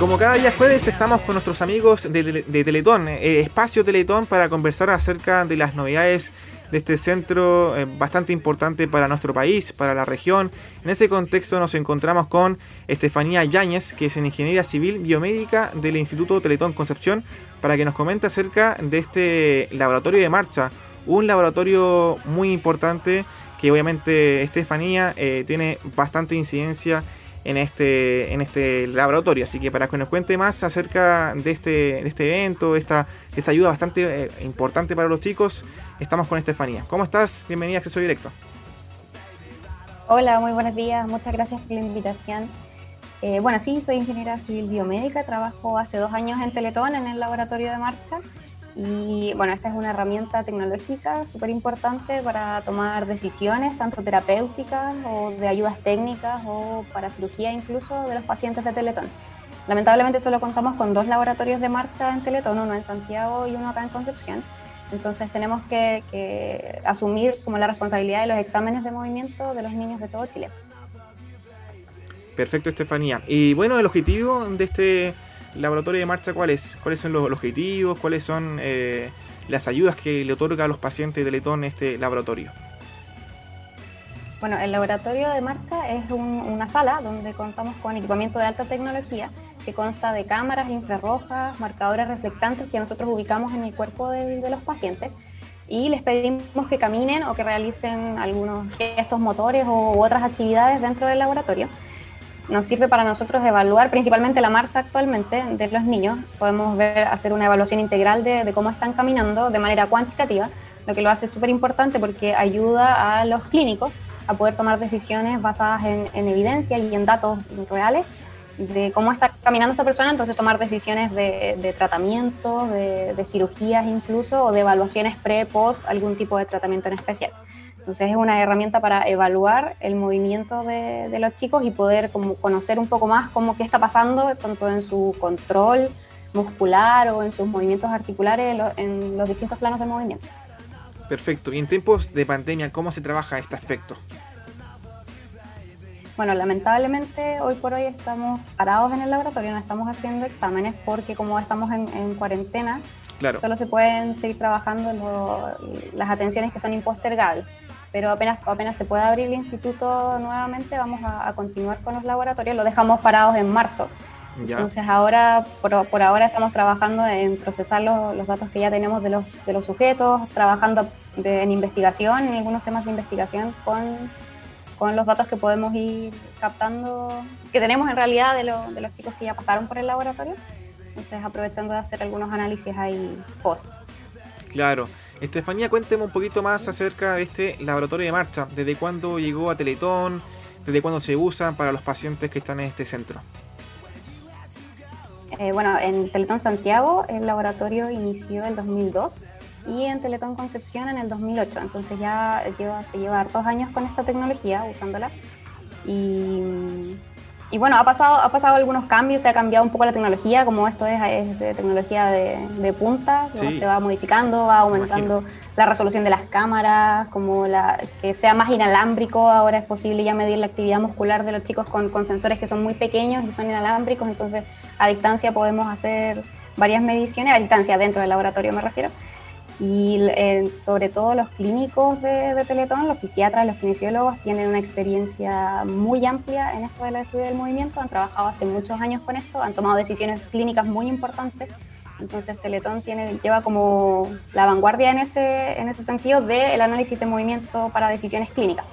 Como cada día jueves estamos con nuestros amigos de, Teletón, eh, Espacio Teletón, para conversar acerca de las novedades de este centro eh, bastante importante para nuestro país, para la región. En ese contexto nos encontramos con Estefanía Yáñez, que es en Ingeniería Civil Biomédica del Instituto Teletón Concepción, para que nos comente acerca de este laboratorio de marcha, un laboratorio muy importante que obviamente Estefanía eh, tiene bastante incidencia en este, en este laboratorio. Así que para que nos cuente más acerca de este, de este evento, esta, esta ayuda bastante eh, importante para los chicos, estamos con Estefanía. ¿Cómo estás? Bienvenida a Acceso Directo. Hola, muy buenos días. Muchas gracias por la invitación. Eh, bueno, sí, soy ingeniera civil biomédica, trabajo hace dos años en Teletón, en el laboratorio de marcha. Y bueno, esta es una herramienta tecnológica súper importante para tomar decisiones, tanto terapéuticas o de ayudas técnicas o para cirugía incluso de los pacientes de Teletón. Lamentablemente solo contamos con dos laboratorios de marcha en Teletón, uno en Santiago y uno acá en Concepción. Entonces tenemos que, asumir como la responsabilidad de los exámenes de movimiento de los niños de todo Chile. Perfecto, Estefanía. Y bueno, el objetivo de este laboratorio de marcha, ¿cuáles? ¿Cuáles son los, objetivos? ¿Cuáles son eh, las ayudas que le otorga a los pacientes de Letón este laboratorio? Bueno, el laboratorio de marcha es una sala donde contamos con equipamiento de alta tecnología que consta de cámaras infrarrojas, marcadores reflectantes que nosotros ubicamos en el cuerpo de, los pacientes y les pedimos que caminen o que realicen algunos gestos motores u otras actividades dentro del laboratorio nos sirve para nosotros evaluar principalmente la marcha actualmente de los niños. Podemos ver, hacer una evaluación integral de, cómo están caminando de manera cuantitativa, lo que lo hace súper importante porque ayuda a los clínicos a poder tomar decisiones basadas en, evidencia y en datos reales de cómo está caminando esta persona, entonces tomar decisiones de, de tratamiento, de, de cirugías incluso, o de evaluaciones pre, post, algún tipo de tratamiento en especial. Entonces es una herramienta para evaluar el movimiento de, los chicos y poder como conocer un poco más cómo qué está pasando, tanto en su control muscular o en sus movimientos articulares en los distintos planos de movimiento. Perfecto. Y en tiempos de pandemia, ¿cómo se trabaja este aspecto? Bueno, lamentablemente hoy por hoy estamos parados en el laboratorio, no estamos haciendo exámenes porque como estamos en, cuarentena, solo se pueden seguir trabajando las atenciones que son impostergables pero apenas, apenas se pueda abrir el instituto nuevamente, vamos a, continuar con los laboratorios. Lo dejamos parados en marzo. Entonces ahora, por, por, ahora estamos trabajando en procesar los, los, datos que ya tenemos de los, de los sujetos, trabajando en investigación, en algunos temas de investigación con, con, los datos que podemos ir captando, que tenemos en realidad de, de los chicos que ya pasaron por el laboratorio. Entonces aprovechando de hacer algunos análisis ahí post. Claro. Estefanía, cuénteme un poquito más acerca de este laboratorio de marcha. ¿Desde cuándo llegó a Teletón? ¿Desde cuándo se usa para los pacientes que están en este centro? Eh, bueno, en Teletón Santiago el laboratorio inició en 2002 y en Teletón Concepción en el 2008. Entonces ya lleva, se lleva dos años con esta tecnología usándola. Y y bueno, ha pasado, ha pasado algunos cambios, se ha cambiado un poco la tecnología, como esto es, de tecnología de, punta, se va modificando, va aumentando la resolución de las cámaras, como la, que sea más inalámbrico, ahora es posible ya medir la actividad muscular de los chicos con, con sensores que son muy pequeños y son inalámbricos, entonces a distancia podemos hacer varias mediciones, a distancia dentro del laboratorio me refiero, y eh, sobre todo los clínicos de, de, Teletón, los fisiatras, los kinesiólogos, tienen una experiencia muy amplia en esto del estudio del movimiento, han trabajado hace muchos años con esto, han tomado decisiones clínicas muy importantes. Entonces Teletón tiene, lleva como la vanguardia en ese, en ese sentido del análisis de movimiento para decisiones clínicas.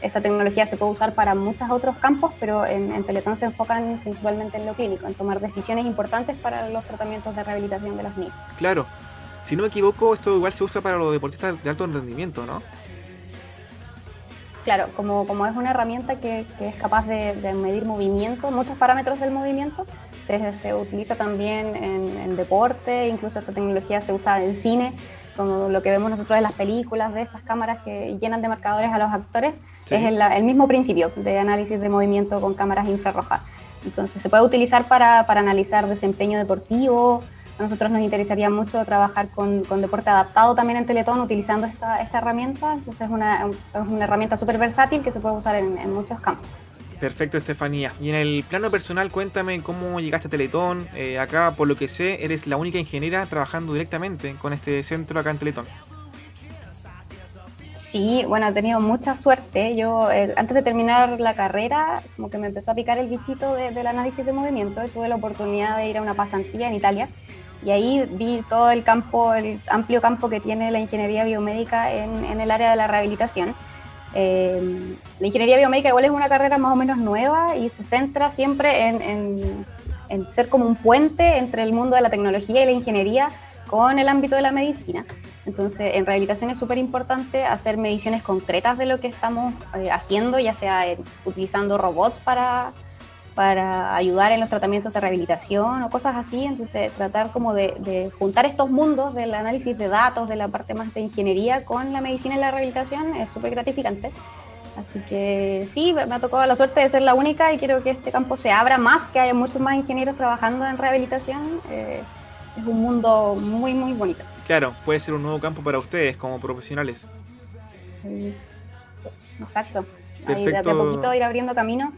Esta tecnología se puede usar para muchos otros campos, pero en, en Teletón se enfocan principalmente en lo clínico, en tomar decisiones importantes para los tratamientos de rehabilitación de los niños. Claro, si no me equivoco, esto igual se usa para los deportistas de alto rendimiento, ¿no? Claro, como, como es una herramienta que, es capaz de, medir movimiento, muchos parámetros del movimiento, se, utiliza también en, deporte, incluso esta tecnología se usa en cine, como lo que vemos nosotros en las películas de estas cámaras que llenan de marcadores a los actores, es el, el, mismo principio de análisis de movimiento con cámaras infrarrojas. Entonces se puede utilizar para, para analizar desempeño deportivo, a nosotros nos interesaría mucho trabajar con, deporte adaptado también en Teletón utilizando esta, esta herramienta. Entonces es una, es una herramienta súper versátil que se puede usar en, muchos campos. Perfecto, Estefanía. Y en el plano personal, cuéntame cómo llegaste a Teletón. Eh, acá, por lo que sé, eres la única ingeniera trabajando directamente con este centro acá en Teletón. Sí, bueno, he tenido mucha suerte. Yo, eh, antes de terminar la carrera, como que me empezó a picar el bichito del análisis de movimiento y tuve la oportunidad de ir a una pasantía en Italia. Y ahí vi todo el campo, el amplio campo que tiene la ingeniería biomédica en, en el área de la rehabilitación. Eh, la ingeniería biomédica igual es una carrera más o menos nueva y se centra siempre en, en ser como un puente entre el mundo de la tecnología y la ingeniería con el ámbito de la medicina. Entonces, en rehabilitación es súper importante hacer mediciones concretas de lo que estamos eh, haciendo, ya sea utilizando robots para, para ayudar en los tratamientos de rehabilitación o cosas así. Entonces, tratar como de, juntar estos mundos del análisis de datos, de la parte más de ingeniería con la medicina y la rehabilitación es súper gratificante. Así que sí, me ha tocado la suerte de ser la única y quiero que este campo se abra más, que haya muchos más ingenieros trabajando en rehabilitación. Eh, es un mundo muy, muy bonito. Claro, puede ser un nuevo campo para ustedes como profesionales. exacto. Perfecto. de, a poquito ir abriendo camino.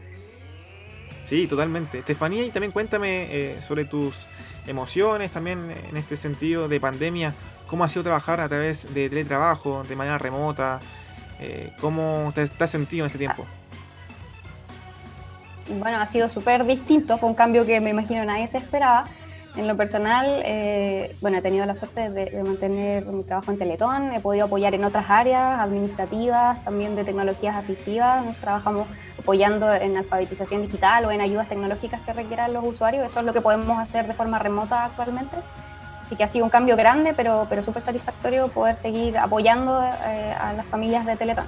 Sí, totalmente. Estefanía, y también cuéntame eh, sobre tus emociones también en este sentido de pandemia. ¿Cómo ha sido trabajar a través de teletrabajo, de manera remota? Eh, ¿Cómo te, te, has sentido en este tiempo? Bueno, ha sido súper distinto, fue un cambio que me imagino nadie se esperaba. En lo personal, eh, bueno, he tenido la suerte de, mantener mi trabajo en Teletón, he podido apoyar en otras áreas administrativas, también de tecnologías asistivas, nos trabajamos apoyando en alfabetización digital o en ayudas tecnológicas que requieran los usuarios, eso es lo que podemos hacer de forma remota actualmente. Así que ha sido un cambio grande, pero, pero súper satisfactorio poder seguir apoyando eh, a las familias de Teletón.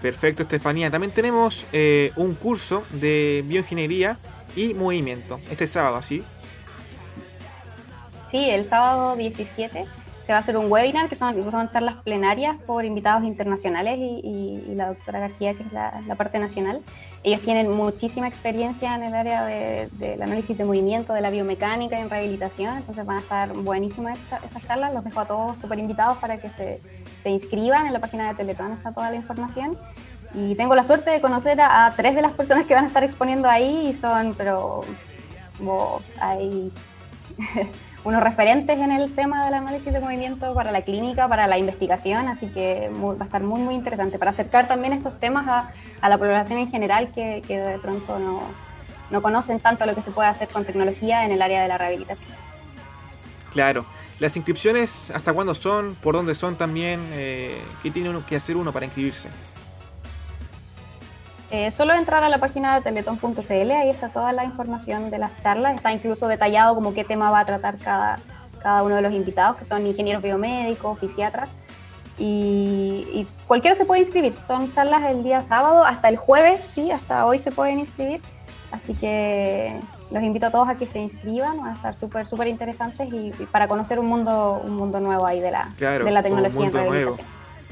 Perfecto, Estefanía. También tenemos eh, un curso de bioingeniería y movimiento. Este sábado, ¿así? Sí, el sábado 17 se va a hacer un webinar que son, son charlas plenarias por invitados internacionales y, la doctora García, que es la, parte nacional. Ellos tienen muchísima experiencia en el área del análisis de movimiento, de la biomecánica y en rehabilitación, entonces van a estar buenísimas esas charlas. Los dejo a todos súper invitados para que se, se inscriban. En la página de Teletón está toda la información. Y tengo la suerte de conocer a, tres de las personas que van a estar exponiendo ahí y son, pero hay unos referentes en el tema del análisis de movimiento para la clínica, para la investigación, así que va a estar muy, muy interesante para acercar también estos temas a, a la población en general que, que de pronto no, no, conocen tanto lo que se puede hacer con tecnología en el área de la rehabilitación. Claro. ¿Las inscripciones hasta cuándo son? ¿Por dónde son también? Eh, ¿Qué tiene uno que hacer uno para inscribirse? Eh, solo entrar a la página de teleton.cl, ahí está toda la información de las charlas, está incluso detallado como qué tema va a tratar cada, cada uno de los invitados, que son ingenieros biomédicos, fisiatras, y, cualquiera se puede inscribir. Son charlas el día sábado hasta el jueves, sí, hasta hoy se pueden inscribir, así que los invito a todos a que se inscriban, van a estar súper, súper interesantes y, para conocer un mundo, un mundo nuevo ahí de la, de la tecnología un mundo nuevo,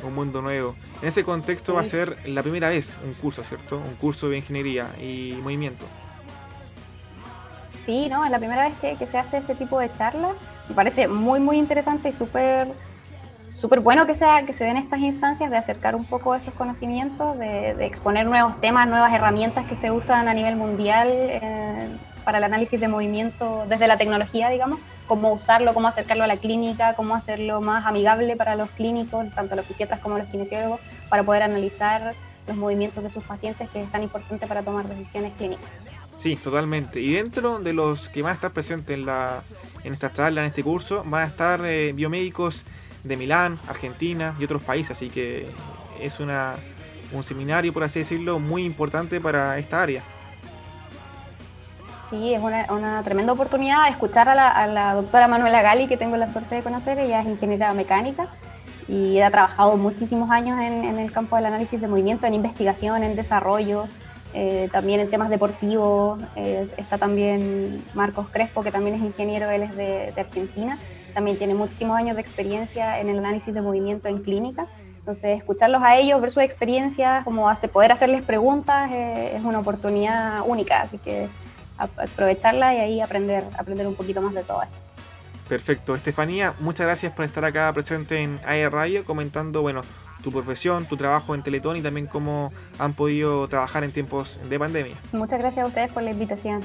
un mundo nuevo. En ese contexto va a ser la primera vez un curso, ¿cierto? Un curso de ingeniería y movimiento. Sí, no, es la primera vez que, se hace este tipo de charla. Me parece muy, muy interesante y súper súper bueno que, sea, que se den estas instancias de acercar un poco esos conocimientos, de, exponer nuevos temas, nuevas herramientas que se usan a nivel mundial eh, para el análisis de movimiento desde la tecnología, digamos cómo usarlo, cómo acercarlo a la clínica, cómo hacerlo más amigable para los clínicos, tanto los fisiatras como los kinesiólogos, para poder analizar los movimientos de sus pacientes, que es tan importante para tomar decisiones clínicas. Sí, totalmente. Y dentro de los que van a estar presentes en, la, en esta charla, en este curso, van a estar eh, biomédicos de Milán, Argentina y otros países, así que es una, un seminario, por así decirlo, muy importante para esta área. Sí, es una, tremenda oportunidad escuchar a la, doctora Manuela Gali, que tengo la suerte de conocer. Ella es ingeniera mecánica y ha trabajado muchísimos años en, el campo del análisis de movimiento, en investigación, en desarrollo, eh, también en temas deportivos. Eh, está también Marcos Crespo, que también es ingeniero, él es de, Argentina. También tiene muchísimos años de experiencia en el análisis de movimiento en clínica. Entonces, escucharlos a ellos, ver sus experiencias, como hace, poder hacerles preguntas, eh, es una oportunidad única. Así que aprovecharla y ahí aprender, aprender un poquito más de todo esto. Perfecto. Estefanía, muchas gracias por estar acá presente en AE Radio comentando, bueno, tu profesión, tu trabajo en Teletón y también cómo han podido trabajar en tiempos de pandemia. Muchas gracias a ustedes por la invitación.